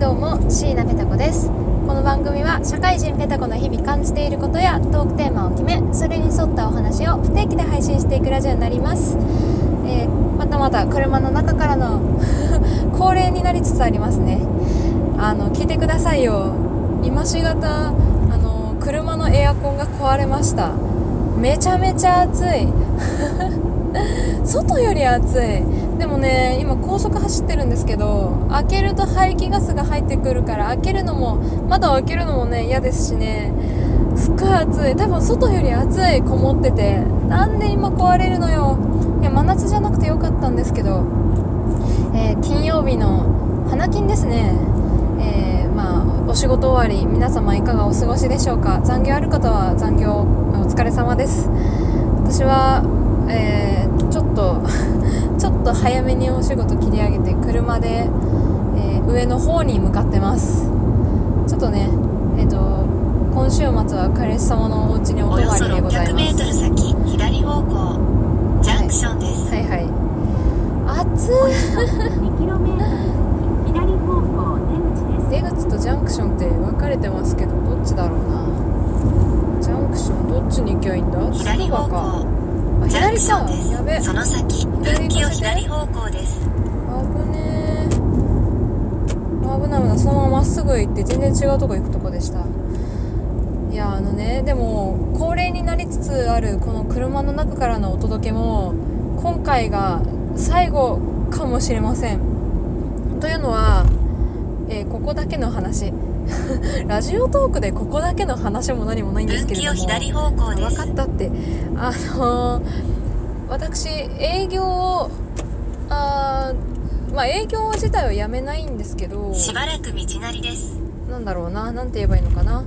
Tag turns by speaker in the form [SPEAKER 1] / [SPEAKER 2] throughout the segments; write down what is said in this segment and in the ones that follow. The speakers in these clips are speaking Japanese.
[SPEAKER 1] どうも椎名ペタ子です。この番組は社会人ペタ子の日々感じていることやトークテーマを決めそれに沿ったお話を不定期で配信していくラジオになります、えーまたまた車の中からの 恒例になりつつありますね。あの聞いてくださいよ。今しがたあの車のエアコンが壊れました。めちゃめちゃ暑い。外より暑い。でもね今高速走ってるんですけど開けると排気ガスが入ってくるから開けるのも窓を開けるのもね嫌ですしね。すっごい暑い。多分外より暑いこもってて。なんで今壊れるのよ。いや真夏じゃなくてよかったんですけど、えー金曜日の花金ですね。えーまあお仕事終わり皆様いかがお過ごしでしょうか。残業ある方は残業お疲れ様です。私は、えーちょっとちょっと早めにお仕事切り上げて車で、えー上の方に向かってます。ちょっとねえっ、と今週末は彼氏様のお家にお泊まりでござい
[SPEAKER 2] 600
[SPEAKER 1] ます。
[SPEAKER 2] メートル先、左方向、ジャンクションです。
[SPEAKER 1] はい。はい暑い。
[SPEAKER 3] 2km 左方向出口です
[SPEAKER 1] 出口とジャンクションって分かれてますけどどっちだろうなジャンクションどっちに行きゃい。い。んだつ
[SPEAKER 2] 左方
[SPEAKER 1] くばか左か。やべ
[SPEAKER 2] その先、分岐を左方向です。
[SPEAKER 1] 危ねえ危ない危ないそのまままっすぐ行って全然違うとこ行くとこでしたいやあのねでも恒例になりつつあるこの車の中からのお届けも今回が最後かもしれませんというのは、えーここだけの話 ラジオトークでここだけの話も何もないんですけれども。
[SPEAKER 2] 左方向で
[SPEAKER 1] 分
[SPEAKER 2] す。
[SPEAKER 1] かったって。あのー私営業をあーまあ営業自体はやめないんですけど。
[SPEAKER 2] しばらく道なりです。
[SPEAKER 1] なんだろうな。なんて言えばいいのかな。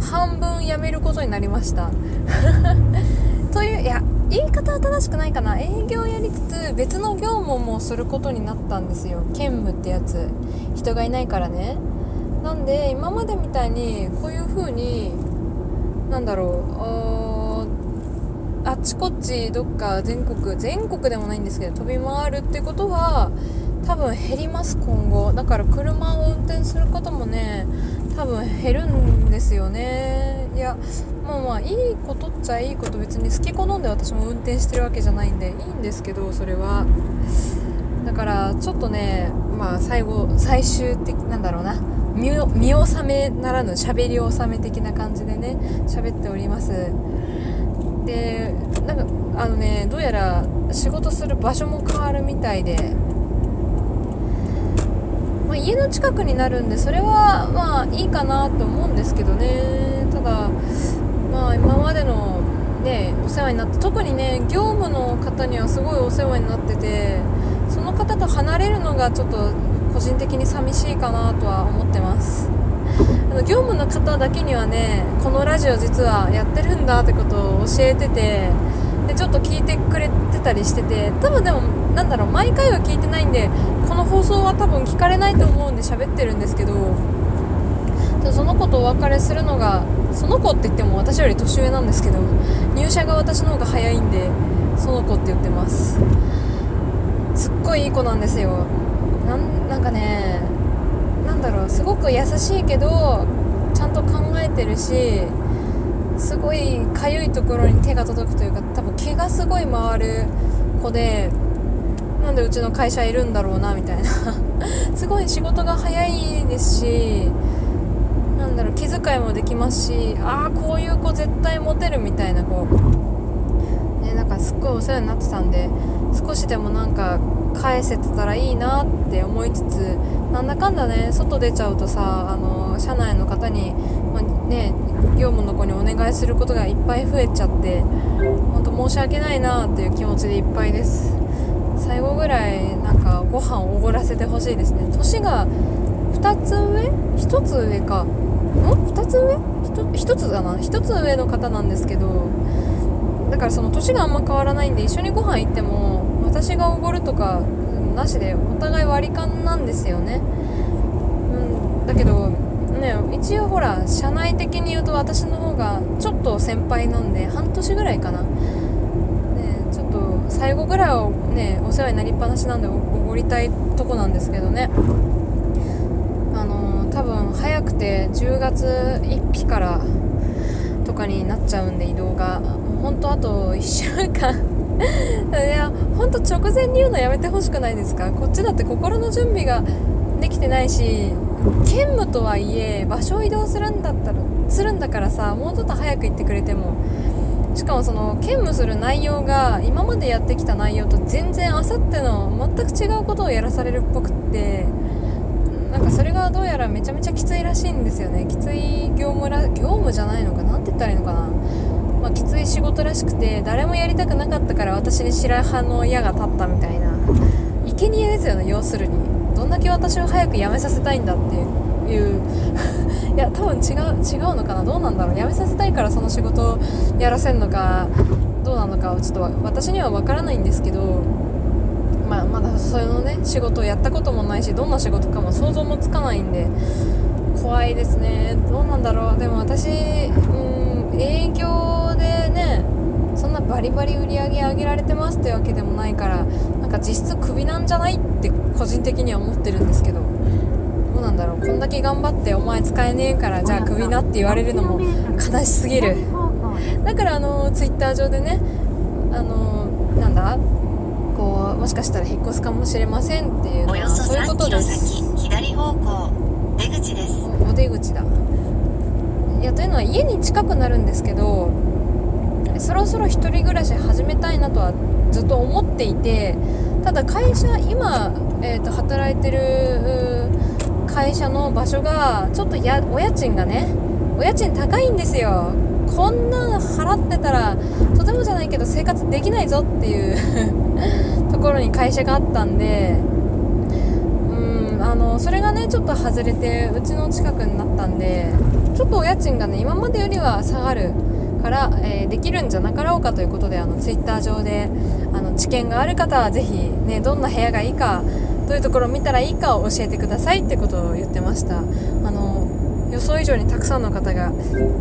[SPEAKER 1] 半分やめることになりました。といういや言い方は正しくないかな。営業やりつつ別の業務もすることになったんですよ。兼務ってやつ。人がいないからねなんで今までみたいにこういう風になんだろうあっちこっちどっか全国全国でもないんですけど飛び回るってことは多分減ります今後。だから車を運転することもね多分減るんですよね。いやまあまあいいことっちゃいいこと。別に好き好んで私も運転してるわけじゃないんでいいんですけどそれは。からちょっとねまあ最後最終的なんだろうな。見納めならぬ喋り納め的な感じでね喋っております。でなんかあのねどうやら仕事する場所も変わるみたいで。まあ、家の近くになるんでそれはまあいいかなと思うんですけどね。ただまあ今までのねお世話になって特にね業務の方にはすごいお世話になってて。方と離れるのがちょっと個人的に寂しいかなとは思ってます。あの業務の方だけにはねこのラジオ実はやってるんだってことを教えててでちょっと聞いてくれてたりしてて多分でもなんだろう毎回は聞いてないんでこの放送は多分聞かれないと思うんで喋ってるんですけどその子とお別れするのがその子って言っても私より年上なんですけど入社が私の方が早いんでその子って言ってます。すっごいいい子なんですよ。なんなんかねなんだろうすごく優しいけどちゃんと考えてるしすごいかゆいところに手が届くというか多分毛がすごい回る子でなんでうちの会社いるんだろうなみたいな。すごい仕事が早いですしなんだろう気遣いもできますしああこういう子絶対モテるみたいな子。ねなんかすっごいお世話になってたんで少しでもなんか返せてたらいいなって思いつつなんだかんだね外出ちゃうとさあの社内の方に、まあね業務の子にお願いすることがいっぱい増えちゃって本当申し訳ないなっていう気持ちでいっぱいです。最後ぐらいなんかご飯をおごらせてほしいですね。年が2つ上？1つ上か。ん？2つ上？1, つだな。1つ上の方なんですけどだからその年があんま変わらないんで一緒にご飯行っても私がおごるとかなしでお互い割り勘なんですよね。うんだけどね一応ほら社内的に言うと私の方がちょっと先輩なんで半年ぐらいかな。ねちょっと最後ぐらいはねお世話になりっぱなしなんでおごりたいとこなんですけどね。あの多分早くて10月1日からとかになっちゃうんで移動が。もう本当あと1週間 いや本当直前に言うのやめてほしくないですか？こっちだって心の準備ができてないし兼務とはいえ場所を移動するんだったらするんだからさもうちょっと早く言ってくれても。しかもその兼務する内容が今までやってきた内容と全然あさっての全く違うことをやらされるっぽくってなんかそれがどうやらめちゃめちゃきついらしいんですよね。きつい業務ら業務じゃないのかな？て言ったらいいのかな、まあ、きつい仕事らしくて誰もやりたくなかったから私に白羽の矢が立ったみたいな。生贄ですよね要するに。どんだけ私を早く辞めさせたいんだっていう。いや多分違う違うのかな。どうなんだろう。辞めさせたいからその仕事をやらせるのかどうなのかはちょっと私には分からないんですけどまあ、まだそのね仕事をやったこともないしどんな仕事かも想像もつかないんで怖いですね。どうなんだろう。でも私う営業でねそんなバリバリ売り上げ上げられてますってわけでもないからなんか実質クビなんじゃないって個人的には思ってるんですけどどうなんだろう。こんだけ頑張ってお前使えねえからじゃあクビなって言われるのも悲しすぎる。だからあのツイッター上でねあのなんだこうもしかしたら引っ越すかもしれませんっていうのは
[SPEAKER 2] そ
[SPEAKER 1] そういうこ
[SPEAKER 2] 3キロ
[SPEAKER 1] とです
[SPEAKER 2] 先左方向出口です
[SPEAKER 1] おお出口だいやというのは家に近くなるんですけどそろそろ一人暮らし始めたいなとはずっと思っていてただ会社今、えー、と働いてる会社の場所がちょっとやお家賃がねお家賃高いんですよ。こんなの払ってたらとてもじゃないけど生活できないぞっていう ところに会社があったんでうんあのそれがねちょっと外れてうちの近くになったんでちょっとお家賃がね今までよりは下がるから、えーできるんじゃなかろうかということであのツイッター上であの知見がある方はぜひねどんな部屋がいいかどういうところを見たらいいかを教えてくださいってことを言ってました。あの予想以上にたくさんの方が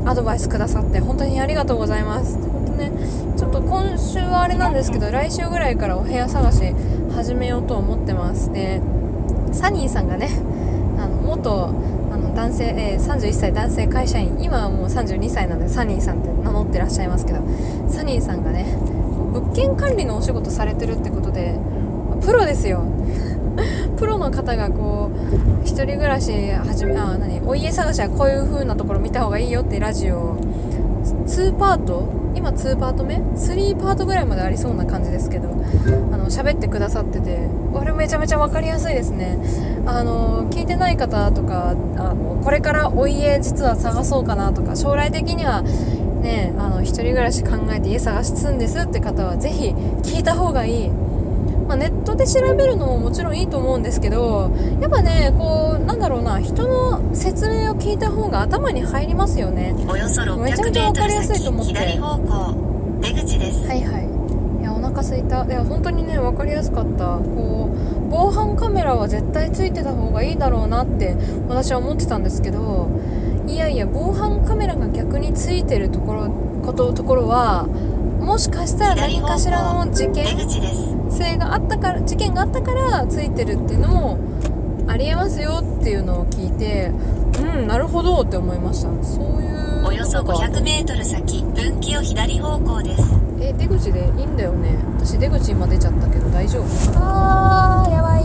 [SPEAKER 1] アドバイスくださって本当にありがとうございます。本当ねちょっと今週はあれなんですけど来週ぐらいからお部屋探し始めようと思ってます。でサニーさんがねあの元男性、えー31歳男性会社員。今はもう32歳なのでサニーさんって名乗ってらっしゃいますけどサニーさんがね物件管理のお仕事されてるってことでプロですよ。プロの方がこう1人暮らし始めあ何お家探しはこういう風なところ見た方がいいよってラジオを2パート？今2パート目？3パートぐらいまでありそうな感じですけどあの喋ってくださっててこれめちゃめちゃ分かりやすいですね。あの聞いてない方とかあのこれからお家実は探そうかなとか将来的にはねあの一人暮らし考えて家探すんですって方は是非聞いた方がいい。まあ、ネットで調べるのももちろんいいと思うんですけどやっぱねこうなんだろうな人の説明を聞いた方が頭に入りますよね。
[SPEAKER 2] およそ600
[SPEAKER 1] めちゃめちゃわかりやすいと思って。
[SPEAKER 2] 左方向出口です。
[SPEAKER 1] はいはい。いやお腹すいた。いや本当にね分かりやすかった。こう防犯カメラは絶対ついてた方がいいだろうなって私は思ってたんですけどいやいや防犯カメラが逆についてるところことところはもしかしたら何かしらの事件
[SPEAKER 2] 出口です
[SPEAKER 1] 性があったから事件があったからついてるっていうのもありえますよっていうのを聞いてうんなるほどって思いました。そういう
[SPEAKER 2] およそ
[SPEAKER 1] ことか。
[SPEAKER 2] 500メートル先分岐を左方向です。
[SPEAKER 1] え出口でいいんだよね。私出口今出ちゃったけど大丈夫あーやばい。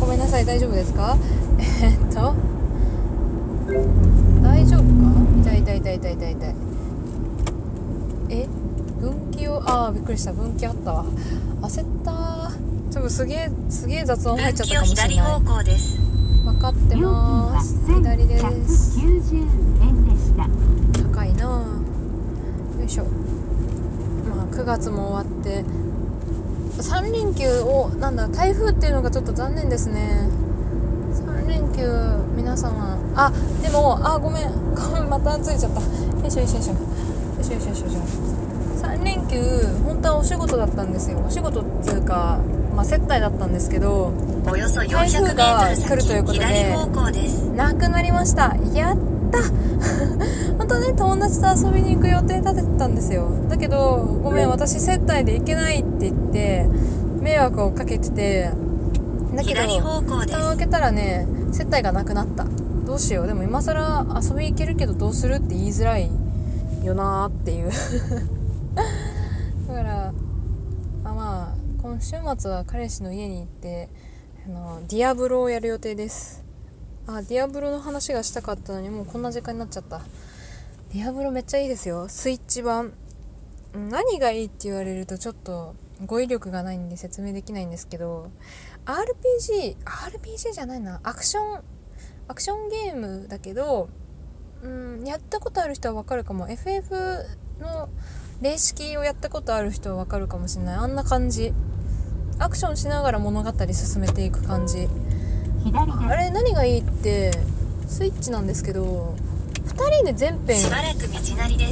[SPEAKER 1] ごめんなさい大丈夫ですか？えーっと大丈夫か？痛い痛い痛い痛い痛い痛い。え？分岐をあーびっくりした分岐あったわ。焦った。ーちょっとすげえすげえ雑音入っちゃったかもしれない。
[SPEAKER 2] 左方向です。
[SPEAKER 1] 分かってます。左です。
[SPEAKER 3] 1190円でした。
[SPEAKER 1] 高いな。あよいしょ。まあ9月も終わって。3連休をなんだ台風っていうのがちょっと残念ですね。3連休皆様。あでもあごめん。ごめんまたついちゃった。よいしょよいしょよいしょ。よいしょよいしょよいしょ3連休本当はお仕事だったんですよ。お仕事っていうかまあ接待だったんですけど
[SPEAKER 2] およそ400メ
[SPEAKER 1] 台風が来るということでなくなりました。やった！本当ね友達と遊びに行く予定立ててたんですよ。だけどごめん私接待で行けないって言って迷惑をかけててだけど蓋を開けたらね接待がなくなった。どうしよう。でも今更遊び行けるけどどうするって言いづらいよなーっていうだからあまあ今週末は彼氏の家に行ってあのディアブロをやる予定です。あディアブロの話がしたかったのにもうこんな時間になっちゃった。ディアブロめっちゃいいですよ。スイッチ版。何がいいって言われるとちょっと語彙力がないんで説明できないんですけど RPG RPG じゃないな。アクションアクションゲームだけどうんやったことある人はわかるかも。FF の霊式をやったことある人はわかるかもしれない。あんな感じ。アクションしながら物語進めていく感じ。
[SPEAKER 3] 左で
[SPEAKER 1] あれ何がいいってスイッチなんですけど2人で全編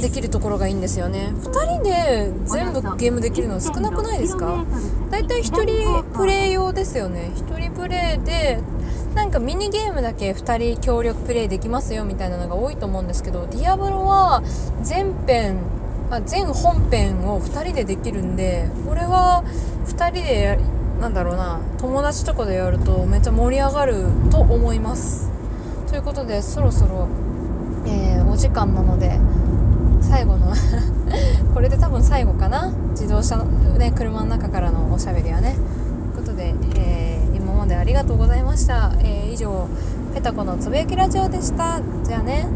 [SPEAKER 2] で
[SPEAKER 1] きるところがいいんですよね。2人で全部ゲームできるの少なくないですか？だいたい1人プレイ用ですよね。1人プレイでなんかミニゲームだけ2人協力プレイできますよみたいなのが多いと思うんですけどディアブロは全編あ全本編を2人でできるんでこれは2人でやなんだろうな友達とかでやるとめっちゃ盛り上がると思います。ということでそろそろ、えーお時間なので最後の これで多分最後かな？自動車の、ね、車の中からのおしゃべりはね。ということで、えー今までありがとうございました、えー以上ペタコのつぶやきラジオでした。じゃあね。